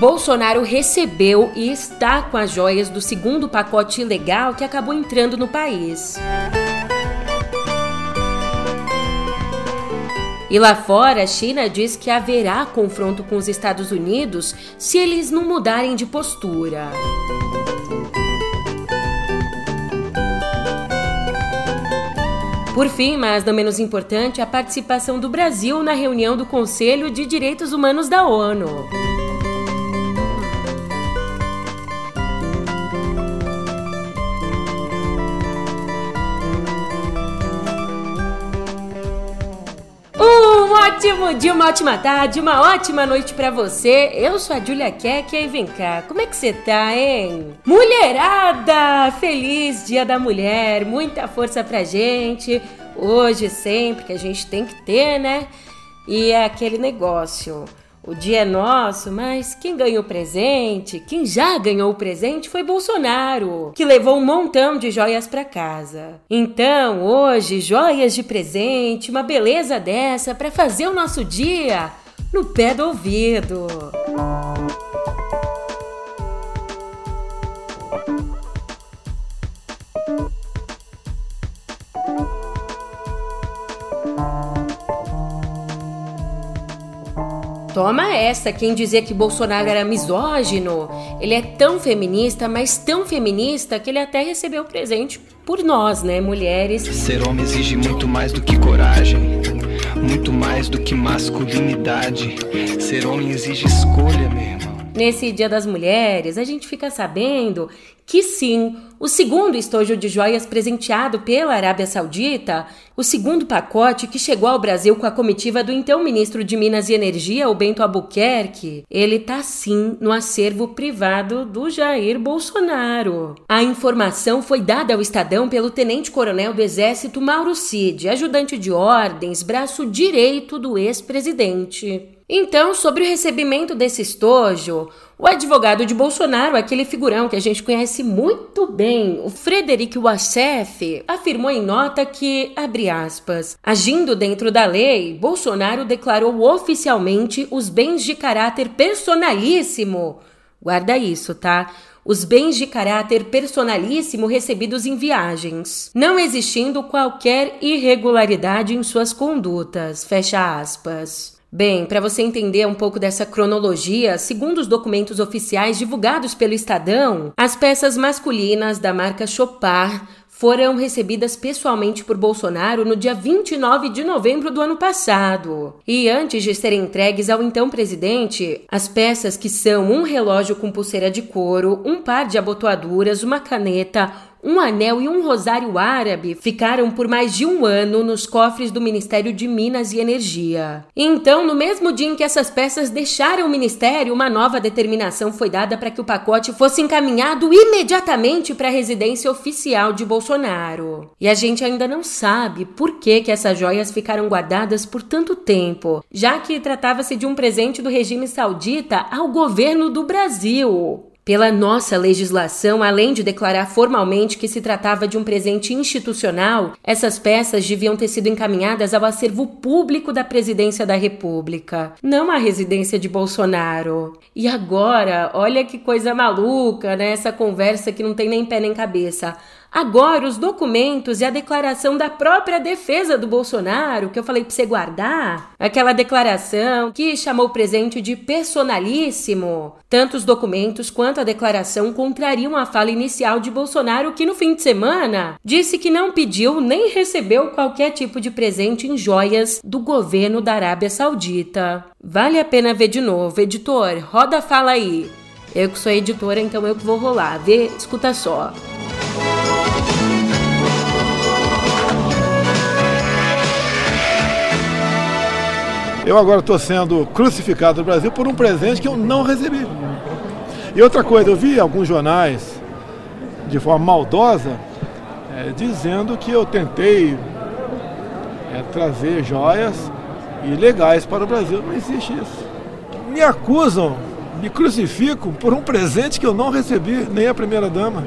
Bolsonaro recebeu e está com as joias do segundo pacote ilegal que acabou entrando no país. E lá fora, a China diz que haverá confronto com os Estados Unidos se eles não mudarem de postura. Por fim, mas não menos importante, a participação do Brasil na reunião do Conselho de Direitos Humanos da ONU. Ótimo dia, uma ótima tarde, uma ótima noite para você. Eu sou a Julia Keck e vem cá, como é que você tá, hein? Mulherada! Feliz Dia da Mulher, muita força pra gente. Hoje, sempre, que a gente tem que ter, né? E é aquele negócio. O dia é nosso, mas quem ganhou presente, quem já ganhou o presente foi Bolsonaro, que levou um montão de joias para casa. Então, hoje, joias de presente, uma beleza dessa para fazer o nosso dia no pé do ouvido. Toma essa, quem dizia que Bolsonaro era misógino. Ele é tão feminista, mas tão feminista que ele até recebeu presente por nós, né, mulheres. Ser homem exige muito mais do que coragem, muito mais do que masculinidade. Ser homem exige escolha, meu irmão. Nesse Dia das Mulheres, a gente fica sabendo que sim, o segundo estojo de joias presenteado pela Arábia Saudita, o segundo pacote que chegou ao Brasil com a comitiva do então ministro de Minas e Energia, o Bento Albuquerque, ele tá sim no acervo privado do Jair Bolsonaro. A informação foi dada ao Estadão pelo tenente-coronel do Exército Mauro Cid, ajudante de ordens, braço direito do ex-presidente. Então, sobre o recebimento desse estojo, o advogado de Bolsonaro, aquele figurão que a gente conhece muito bem, o Frederic Wassef, afirmou em nota que, abre aspas, agindo dentro da lei, Bolsonaro declarou oficialmente os bens de caráter personalíssimo. Guarda isso, tá? Os bens de caráter personalíssimo recebidos em viagens, não existindo qualquer irregularidade em suas condutas. Fecha aspas. Bem, para você entender um pouco dessa cronologia, segundo os documentos oficiais divulgados pelo Estadão, as peças masculinas da marca Chopard foram recebidas pessoalmente por Bolsonaro no dia 29 de novembro do ano passado. E antes de serem entregues ao então presidente, as peças que são um relógio com pulseira de couro, um par de abotoaduras, uma caneta, um anel e um rosário árabe ficaram por mais de um ano nos cofres do Ministério de Minas e Energia. Então, no mesmo dia em que essas peças deixaram o ministério, uma nova determinação foi dada para que o pacote fosse encaminhado imediatamente para a residência oficial de Bolsonaro. E a gente ainda não sabe por que, que essas joias ficaram guardadas por tanto tempo, já que tratava-se de um presente do regime saudita ao governo do Brasil. Pela nossa legislação, além de declarar formalmente que se tratava de um presente institucional, essas peças deviam ter sido encaminhadas ao acervo público da Presidência da República, não à residência de Bolsonaro. E agora, olha que coisa maluca, né? Essa conversa que não tem nem pé nem cabeça. Agora, os documentos e a declaração da própria defesa do Bolsonaro, que eu falei para você guardar, aquela declaração que chamou o presente de personalíssimo. Tanto os documentos quanto a declaração contrariam a fala inicial de Bolsonaro, que no fim de semana disse que não pediu nem recebeu qualquer tipo de presente em joias do governo da Arábia Saudita. Vale a pena ver de novo. Editor, roda a fala aí. Eu que sou editora, então eu que vou rolar. Vê, escuta só. Eu agora estou sendo crucificado no Brasil por um presente que eu não recebi. E outra coisa, eu vi alguns jornais de forma maldosa é, dizendo que eu tentei é, trazer joias ilegais para o Brasil. Não existe isso. Me acusam, me crucificam por um presente que eu não recebi, nem a primeira dama.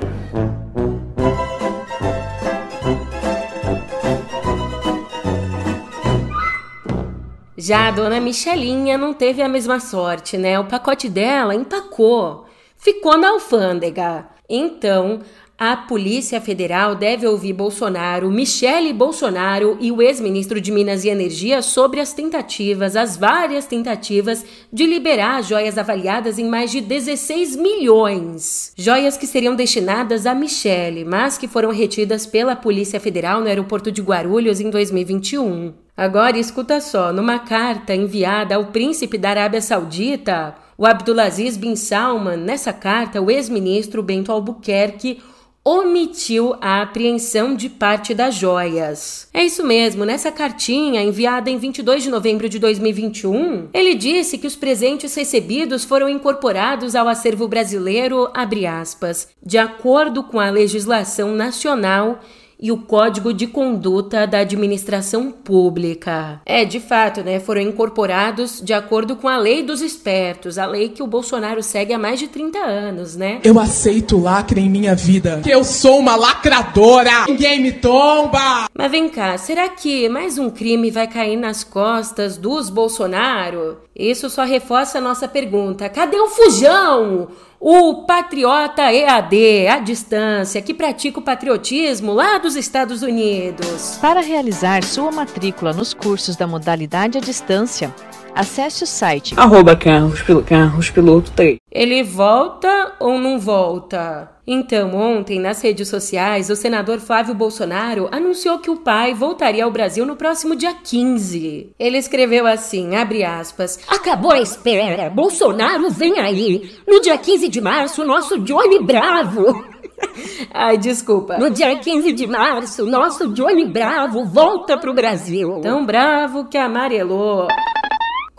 Já a dona Michelinha não teve a mesma sorte, né? O pacote dela empacou, ficou na alfândega. Então, a Polícia Federal deve ouvir Bolsonaro, Michele Bolsonaro e o ex-ministro de Minas e Energia sobre as tentativas, as várias tentativas de liberar joias avaliadas em mais de 16 milhões. Joias que seriam destinadas a Michele, mas que foram retidas pela Polícia Federal no aeroporto de Guarulhos em 2021. Agora escuta só, numa carta enviada ao príncipe da Arábia Saudita, o Abdulaziz bin Salman, nessa carta, o ex-ministro Bento Albuquerque omitiu a apreensão de parte das joias. É isso mesmo, nessa cartinha enviada em 22 de novembro de 2021, ele disse que os presentes recebidos foram incorporados ao acervo brasileiro, aspas, de acordo com a legislação nacional e o Código de Conduta da Administração Pública. É, de fato, né, foram incorporados de acordo com a Lei dos Espertos, a lei que o Bolsonaro segue há mais de 30 anos, né? Eu aceito lacre em minha vida, que eu sou uma lacradora. Ninguém me tomba. Mas vem cá, será que mais um crime vai cair nas costas dos Bolsonaro? Isso só reforça a nossa pergunta. Cadê o fujão? O patriota EAD, à distância, que pratica o patriotismo lá dos Estados Unidos. Para realizar sua matrícula nos cursos da modalidade à distância, acesse o site arroba carros, carros piloto 3. Ele volta ou não volta? Então, ontem, nas redes sociais, o senador Flávio Bolsonaro anunciou que o pai voltaria ao Brasil no próximo dia 15. Ele escreveu assim, abre aspas, Acabou a espera, Bolsonaro vem aí. No dia 15 de março, nosso Johnny Bravo. Ai, desculpa. No dia 15 de março, nosso Johnny Bravo volta pro Brasil. Tão bravo que amarelou.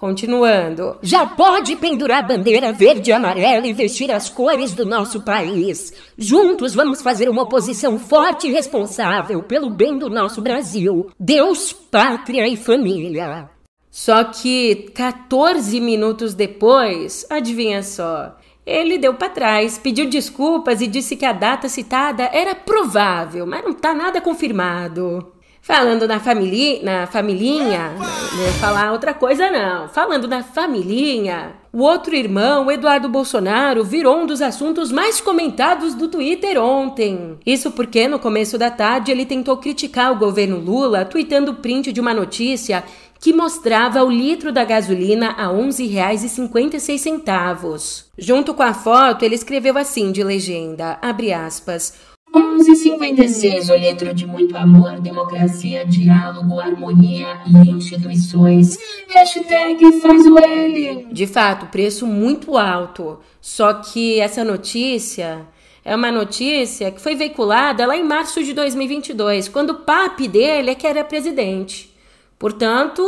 Continuando. Já pode pendurar a bandeira verde e amarela e vestir as cores do nosso país. Juntos vamos fazer uma oposição forte e responsável pelo bem do nosso Brasil. Deus, pátria e família. Só que 14 minutos depois, adivinha só, ele deu para trás, pediu desculpas e disse que a data citada era provável, mas não tá nada confirmado. Falando na família, na familhinha, não ia falar outra coisa não. Falando na familhinha, o outro irmão, Eduardo Bolsonaro, virou um dos assuntos mais comentados do Twitter ontem. Isso porque no começo da tarde ele tentou criticar o governo Lula, tweetando print de uma notícia que mostrava o litro da gasolina a R$ 11,56. Junto com a foto, ele escreveu assim de legenda, abre aspas, 1156, o litro de muito amor, democracia, diálogo, harmonia e instituições. Hashtag faz o L. De fato, preço muito alto. Só que essa notícia é uma notícia que foi veiculada lá em março de 2022, quando o papi dele é que era presidente. Portanto.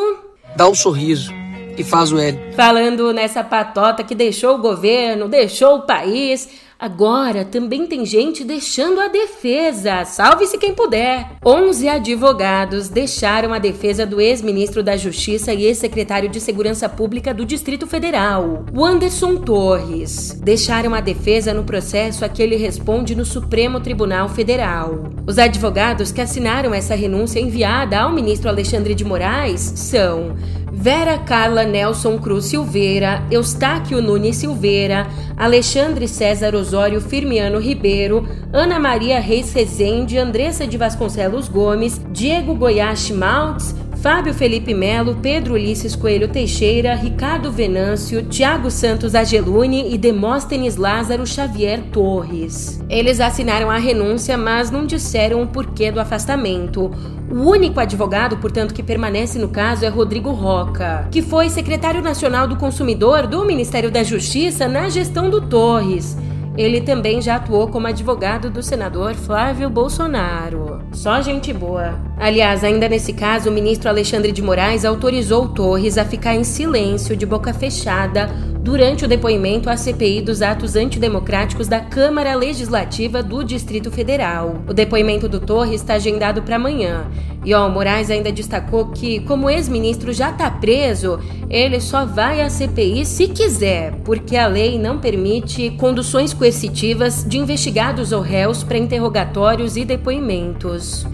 Dá um sorriso e faz o L. Falando nessa patota que deixou o governo, deixou o país Agora também tem gente deixando a defesa. Salve-se quem puder. 11 advogados deixaram a defesa do ex-ministro da Justiça e ex-secretário de Segurança Pública do Distrito Federal, o Anderson Torres. Deixaram a defesa no processo a que ele responde no Supremo Tribunal Federal. Os advogados que assinaram essa renúncia enviada ao ministro Alexandre de Moraes são Vera Carla Nelson Cruz Silveira, Eustáquio Nunes Silveira, Alexandre César Osório Firmiano Ribeiro, Ana Maria Reis Rezende, Andressa de Vasconcelos Gomes, Diego Goiás Maltz, Fábio Felipe Melo, Pedro Ulisses Coelho Teixeira, Ricardo Venâncio, Tiago Santos Ageluni e Demóstenes Lázaro Xavier Torres. Eles assinaram a renúncia, mas não disseram o porquê do afastamento. O único advogado, portanto, que permanece no caso é Rodrigo Roca, que foi secretário nacional do consumidor do Ministério da Justiça na gestão do Torres. Ele também já atuou como advogado do senador Flávio Bolsonaro. Só gente boa. Aliás, ainda nesse caso, o ministro Alexandre de Moraes autorizou Torres a ficar em silêncio, de boca fechada, durante o depoimento à CPI dos atos antidemocráticos da Câmara Legislativa do Distrito Federal. O depoimento do Torres está agendado para amanhã. E ó, Moraes ainda destacou que, como o ex-ministro já está preso, ele só vai à CPI se quiser, porque a lei não permite conduções coercitivas de investigados ou réus para interrogatórios e depoimentos.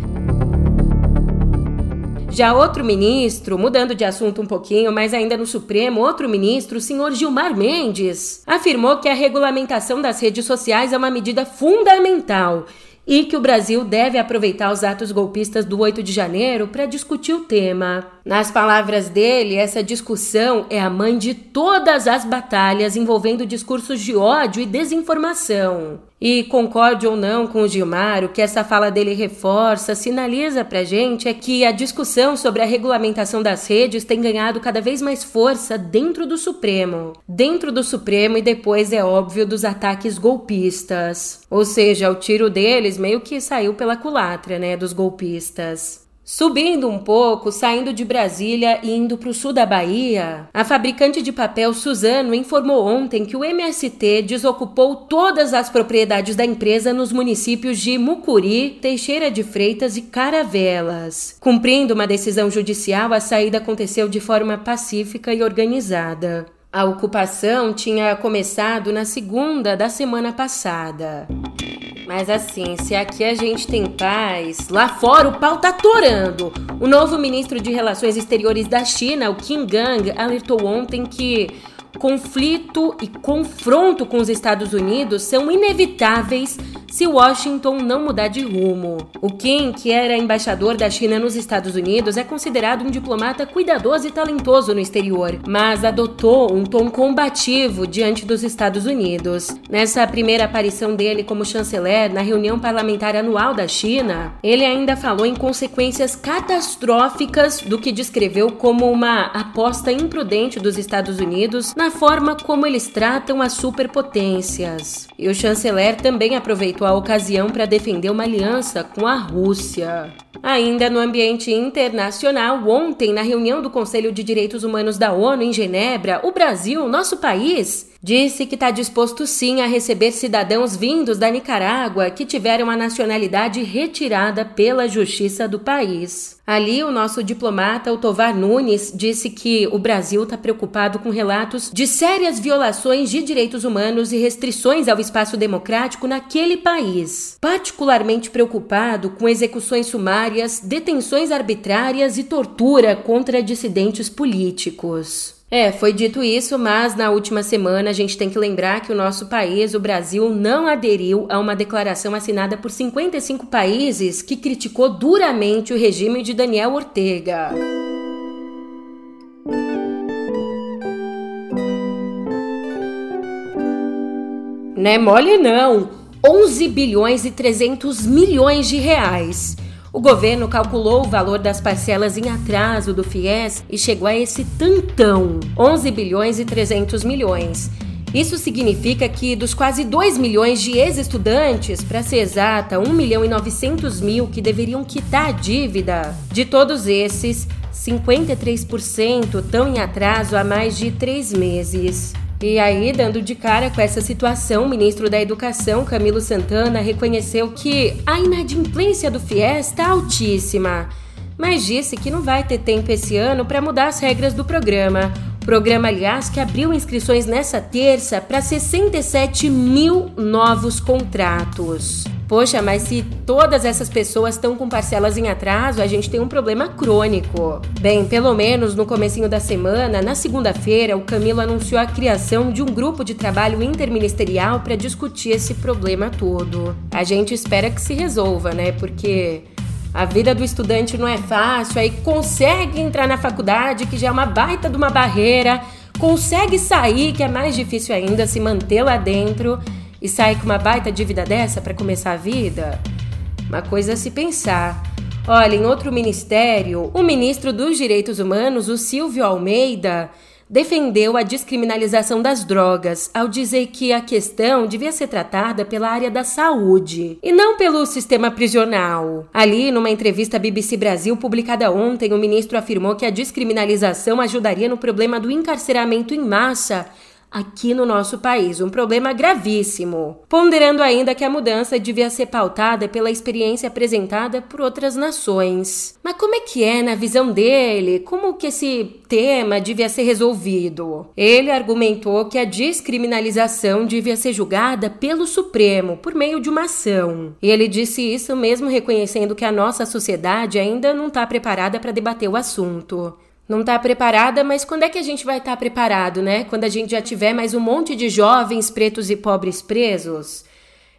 Já outro ministro, mudando de assunto um pouquinho, mas ainda no Supremo, outro ministro, o senhor Gilmar Mendes, afirmou que a regulamentação das redes sociais é uma medida fundamental e que o Brasil deve aproveitar os atos golpistas do 8 de janeiro para discutir o tema. Nas palavras dele, essa discussão é a mãe de todas as batalhas envolvendo discursos de ódio e desinformação. E concorde ou não com o Gilmar, o que essa fala dele reforça, sinaliza pra gente é que a discussão sobre a regulamentação das redes tem ganhado cada vez mais força dentro do Supremo. Dentro do Supremo e depois, é óbvio, dos ataques golpistas. Ou seja, o tiro deles meio que saiu pela culatra, né, dos golpistas. Subindo um pouco, saindo de Brasília e indo para o sul da Bahia, a fabricante de papel Suzano informou ontem que o MST desocupou todas as propriedades da empresa nos municípios de Mucuri, Teixeira de Freitas e Caravelas. Cumprindo uma decisão judicial, a saída aconteceu de forma pacífica e organizada. A ocupação tinha começado na segunda da semana passada. Mas assim, se aqui a gente tem paz, lá fora o pau tá torando. O novo ministro de Relações Exteriores da China, o Qin Gang, alertou ontem que conflito e confronto com os Estados Unidos são inevitáveis se Washington não mudar de rumo. O Kim, que era embaixador da China nos Estados Unidos, é considerado um diplomata cuidadoso e talentoso no exterior, mas adotou um tom combativo diante dos Estados Unidos. Nessa primeira aparição dele como chanceler na reunião parlamentar anual da China, ele ainda falou em consequências catastróficas do que descreveu como uma aposta imprudente dos Estados Unidos na forma como eles tratam as superpotências. E o chanceler também aproveitou a ocasião para defender uma aliança com a Rússia. Ainda no ambiente internacional, ontem, na reunião do Conselho de Direitos Humanos da ONU em Genebra, o Brasil, nosso país, disse que está disposto sim a receber cidadãos vindos da Nicarágua que tiveram a nacionalidade retirada pela justiça do país. Ali, o nosso diplomata, o Tovar Nunes, disse que o Brasil está preocupado com relatos de sérias violações de direitos humanos e restrições ao espaço democrático naquele país. Particularmente preocupado com execuções sumárias, detenções arbitrárias e tortura contra dissidentes políticos. É, foi dito isso, mas na última semana a gente tem que lembrar que o nosso país, o Brasil, não aderiu a uma declaração assinada por 55 países que criticou duramente o regime de Daniel Ortega. Não é mole não. 11 bilhões e 300 milhões de reais. O governo calculou o valor das parcelas em atraso do FIES e chegou a esse tantão, 11 bilhões e 300 milhões. Isso significa que dos quase 2 milhões de ex-estudantes, para ser exata, 1 milhão e 900 mil que deveriam quitar a dívida, de todos esses, 53% estão em atraso há mais de três meses. E aí, dando de cara com essa situação, o ministro da Educação, Camilo Santana, reconheceu que a inadimplência do FIES está altíssima, mas disse que não vai ter tempo esse ano para mudar as regras do programa. Programa, aliás, que abriu inscrições nessa terça para 67 mil novos contratos. Poxa, mas se todas essas pessoas estão com parcelas em atraso, a gente tem um problema crônico. Bem, pelo menos no comecinho da semana, na segunda-feira, o Camilo anunciou a criação de um grupo de trabalho interministerial para discutir esse problema todo. A gente espera que se resolva, né? Porque a vida do estudante não é fácil, aí consegue entrar na faculdade, que já é uma baita de uma barreira, consegue sair, que é mais difícil ainda se manter lá dentro e sai com uma baita dívida dessa para começar a vida? Uma coisa a se pensar. Olha, em outro ministério, o ministro dos Direitos Humanos, o Silvio Almeida, defendeu a descriminalização das drogas ao dizer que a questão devia ser tratada pela área da saúde e não pelo sistema prisional. Ali, numa entrevista à BBC Brasil publicada ontem, o ministro afirmou que a descriminalização ajudaria no problema do encarceramento em massa aqui no nosso país, um problema gravíssimo. Ponderando ainda que a mudança devia ser pautada pela experiência apresentada por outras nações. Mas como é que é na visão dele? Como que esse tema devia ser resolvido? Ele argumentou que a descriminalização devia ser julgada pelo Supremo por meio de uma ação. E ele disse isso mesmo reconhecendo que a nossa sociedade ainda não está preparada para debater o assunto não está preparada, mas quando é que a gente vai estar tá preparado, né? Quando a gente já tiver mais um monte de jovens pretos e pobres presos?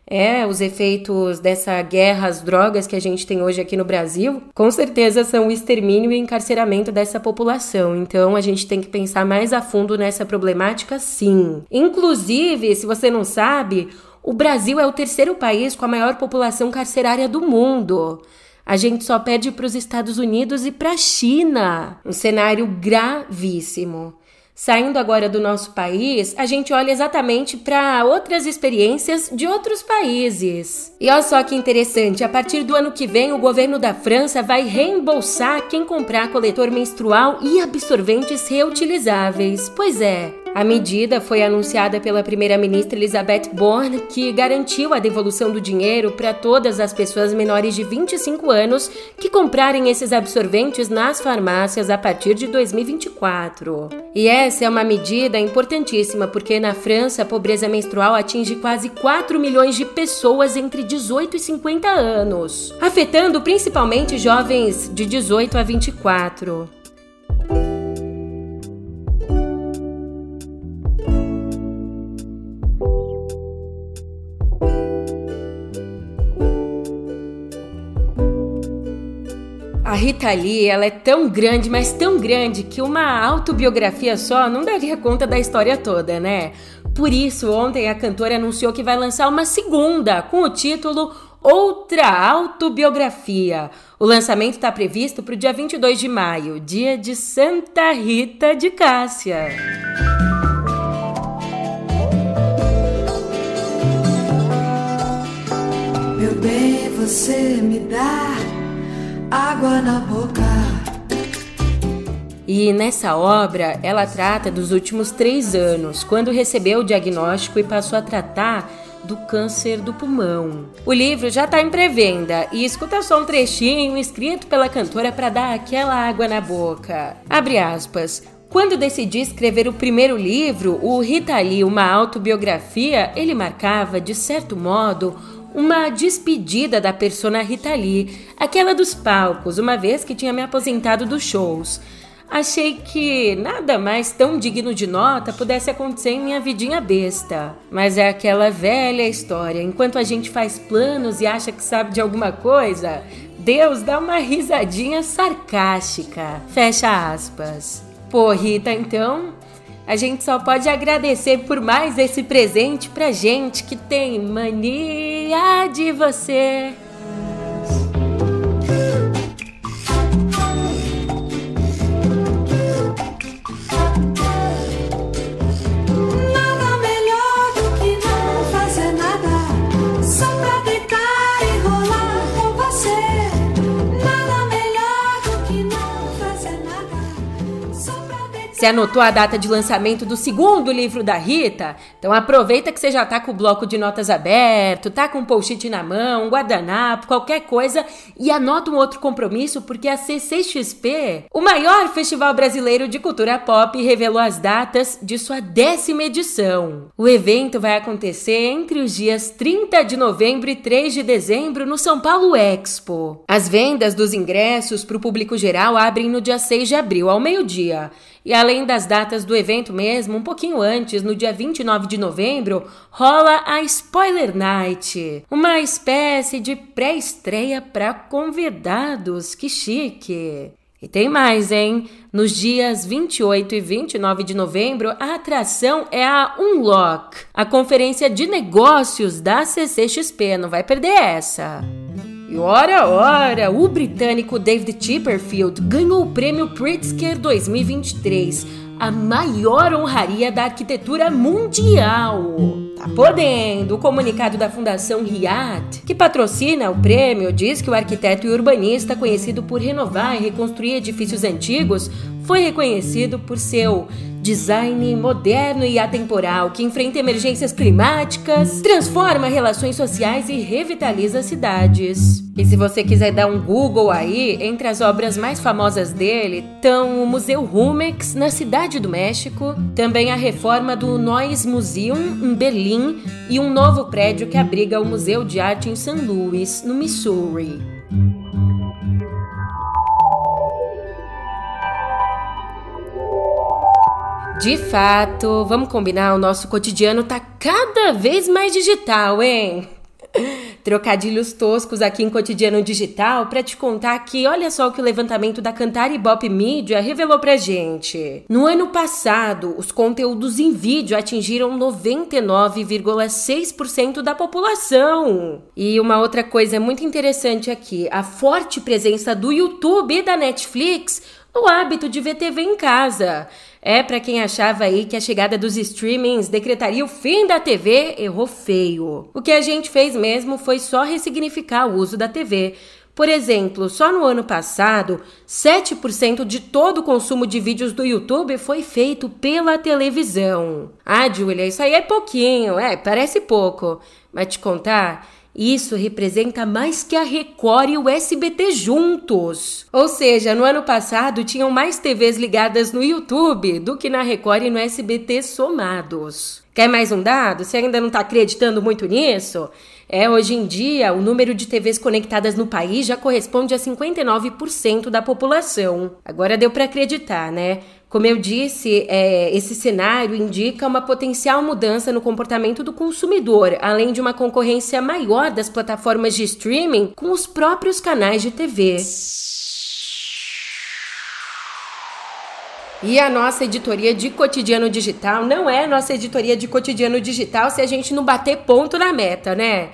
É, os efeitos dessa guerra às drogas que a gente tem hoje aqui no Brasil, com certeza são o extermínio e encarceramento dessa população. Então a gente tem que pensar mais a fundo nessa problemática, sim. Inclusive, se você não sabe, o Brasil é o terceiro país com a maior população carcerária do mundo. A gente só pede para os Estados Unidos e para a China. Um cenário gravíssimo. Saindo agora do nosso país, a gente olha exatamente para outras experiências de outros países. E olha só que interessante, a partir do ano que vem, o governo da França vai reembolsar quem comprar coletor menstrual e absorventes reutilizáveis. Pois é, a medida foi anunciada pela primeira-ministra Elizabeth Borne, que garantiu a devolução do dinheiro para todas as pessoas menores de 25 anos que comprarem esses absorventes nas farmácias a partir de 2024. E essa é uma medida importantíssima porque na França a pobreza menstrual atinge quase 4 milhões de pessoas entre 18 e 50 anos, afetando principalmente jovens de 18 a 24. Rita Lee, ela é tão grande, mas tão grande que uma autobiografia só não daria conta da história toda, né? Por isso, ontem a cantora anunciou que vai lançar uma segunda com o título Outra Autobiografia. O lançamento está previsto para o dia 22 de maio, dia de Santa Rita de Cássia. Meu bem, você me dá água na boca. E nessa obra, ela trata dos últimos três anos, quando recebeu o diagnóstico e passou a tratar do câncer do pulmão. O livro já está em pré-venda e escuta só um trechinho escrito pela cantora para dar aquela água na boca. Abre aspas. Quando decidi escrever o primeiro livro, o Rita Lee, uma autobiografia, ele marcava, de certo modo, uma despedida da persona Rita Lee, aquela dos palcos, uma vez que tinha me aposentado dos shows. Achei que nada mais tão digno de nota pudesse acontecer em minha vidinha besta. Mas é aquela velha história: enquanto a gente faz planos e acha que sabe de alguma coisa, Deus dá uma risadinha sarcástica. Fecha aspas. Pô, Rita, então, a gente só pode agradecer por mais esse presente pra gente que tem mania de você. Você anotou a data de lançamento do segundo livro da Rita? Então aproveita que você já tá com o bloco de notas aberto, tá com um post-it na mão, um guardanapo, qualquer coisa e anota um outro compromisso porque a CCXP, o maior festival brasileiro de cultura pop, revelou as datas de sua décima edição. O evento vai acontecer entre os dias 30 de novembro e 3 de dezembro no São Paulo Expo. As vendas dos ingressos para o público geral abrem no dia 6 de abril, ao meio-dia. E além das datas do evento mesmo, um pouquinho antes, no dia 29 de novembro, rola a Spoiler Night, uma espécie de pré-estreia para convidados. Que chique! E tem mais, hein? Nos dias 28 e 29 de novembro, a atração é a Unlock, a conferência de negócios da CCXP. Não vai perder essa. E ora, ora, o britânico David Chipperfield ganhou o prêmio Pritzker 2023, a maior honraria da arquitetura mundial. Tá podendo! O comunicado da Fundação Riad, que patrocina o prêmio, diz que o arquiteto e urbanista conhecido por renovar e reconstruir edifícios antigos foi reconhecido por seu design moderno e atemporal que enfrenta emergências climáticas, transforma relações sociais e revitaliza cidades. E se você quiser dar um Google aí, entre as obras mais famosas dele estão o Museu Rumex na Cidade do México, também a reforma do Neues Museum em Berlim e um novo prédio que abriga o Museu de Arte em St. Louis, no Missouri. De fato, vamos combinar, o nosso cotidiano tá cada vez mais digital, hein? Trocadilhos toscos aqui em Cotidiano Digital para te contar que olha só o que o levantamento da Cantar Ibope Media revelou pra gente. No ano passado, os conteúdos em vídeo atingiram 99,6% da população. E uma outra coisa muito interessante aqui, a forte presença do YouTube e da Netflix no hábito de ver TV em casa. É para quem achava aí que a chegada dos streamings decretaria o fim da TV, errou feio. O que a gente fez mesmo foi só ressignificar o uso da TV. Por exemplo, só no ano passado, 7% de todo o consumo de vídeos do YouTube foi feito pela televisão. Ah, Julia, isso aí é pouquinho, é, parece pouco. Mas te contar, isso representa mais que a Record e o SBT juntos. Ou seja, no ano passado tinham mais TVs ligadas no YouTube do que na Record e no SBT somados. Quer mais um dado? Você ainda não está acreditando muito nisso? É, hoje em dia, o número de TVs conectadas no país já corresponde a 59% da população. Agora deu para acreditar, né? Como eu disse, é, esse cenário indica uma potencial mudança no comportamento do consumidor, além de uma concorrência maior das plataformas de streaming com os próprios canais de TV. E a nossa editoria de cotidiano digital não é nossa editoria de cotidiano digital se a gente não bater ponto na meta, né?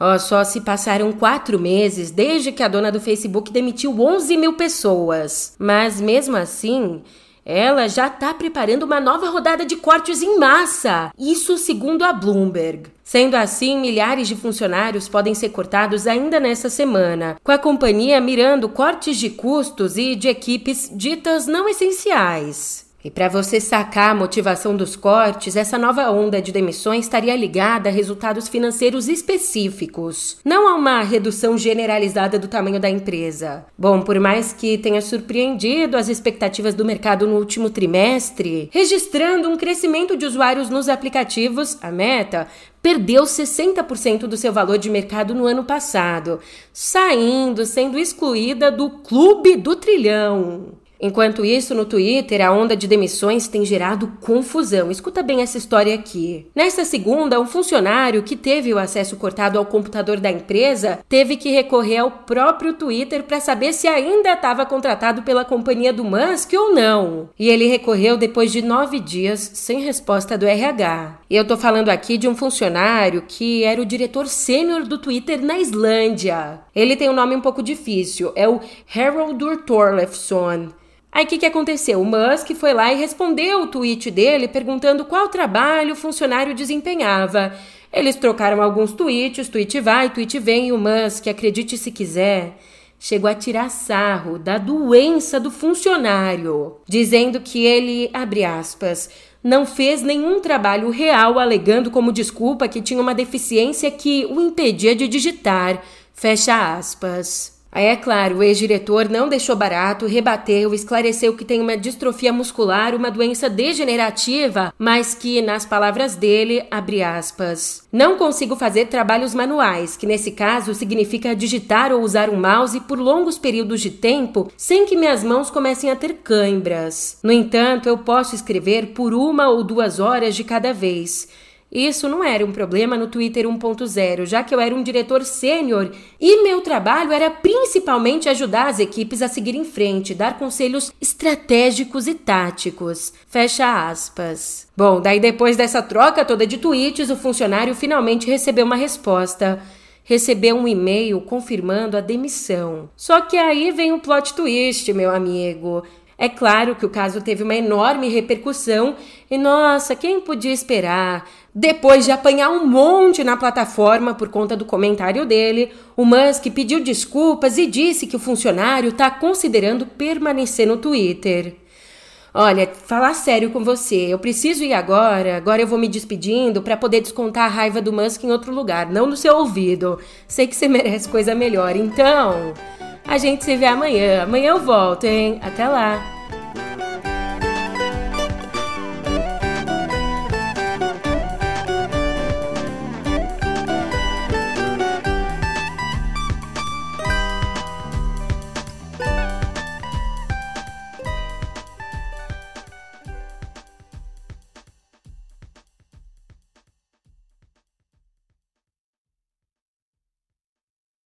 Ó, só se passaram quatro meses desde que a dona do Facebook demitiu 11 mil pessoas. Mas mesmo assim, ela já está preparando uma nova rodada de cortes em massa. Isso segundo a Bloomberg. Sendo assim, milhares de funcionários podem ser cortados ainda nesta semana, com a companhia mirando cortes de custos e de equipes ditas não essenciais. E para você sacar a motivação dos cortes, essa nova onda de demissões estaria ligada a resultados financeiros específicos, não a uma redução generalizada do tamanho da empresa. Bom, por mais que tenha surpreendido as expectativas do mercado no último trimestre, registrando um crescimento de usuários nos aplicativos, a Meta perdeu 60% do seu valor de mercado no ano passado, saindo, sendo excluída do clube do trilhão. Enquanto isso, no Twitter, a onda de demissões tem gerado confusão. Escuta bem essa história aqui. Nesta segunda, um funcionário que teve o acesso cortado ao computador da empresa teve que recorrer ao próprio Twitter para saber se ainda estava contratado pela companhia do Musk ou não. E ele recorreu depois de nove dias sem resposta do RH. E eu tô falando aqui de um funcionário que era o diretor sênior do Twitter na Islândia. Ele tem um nome um pouco difícil, é o Haraldur Thorleifsson. Aí o que, que aconteceu? O Musk foi lá e respondeu o tweet dele perguntando qual trabalho o funcionário desempenhava. Eles trocaram alguns tweets, tweet vai, tweet vem, e o Musk, acredite se quiser, chegou a tirar sarro da doença do funcionário, dizendo que ele, abre aspas, não fez nenhum trabalho real, alegando como desculpa que tinha uma deficiência que o impedia de digitar, fecha aspas. Aí é claro, o ex-diretor não deixou barato, rebateu, esclareceu que tem uma distrofia muscular, uma doença degenerativa, mas que, nas palavras dele, abre aspas, não consigo fazer trabalhos manuais, que nesse caso significa digitar ou usar um mouse por longos períodos de tempo sem que minhas mãos comecem a ter cãibras. No entanto, eu posso escrever por uma ou duas horas de cada vez. Isso não era um problema no Twitter 1.0, já que eu era um diretor sênior e meu trabalho era principalmente ajudar as equipes a seguir em frente, dar conselhos estratégicos e táticos. Fecha aspas. Bom, daí depois dessa troca toda de tweets, o funcionário finalmente recebeu uma resposta recebeu um e-mail confirmando a demissão. Só que aí vem o plot twist, meu amigo. É claro que o caso teve uma enorme repercussão e, nossa, quem podia esperar? Depois de apanhar um monte na plataforma por conta do comentário dele, o Musk pediu desculpas e disse que o funcionário está considerando permanecer no Twitter. Olha, falar sério com você, eu preciso ir agora. Agora eu vou me despedindo para poder descontar a raiva do Musk em outro lugar, não no seu ouvido. Sei que você merece coisa melhor. Então, a gente se vê amanhã. Amanhã eu volto, hein? Até lá.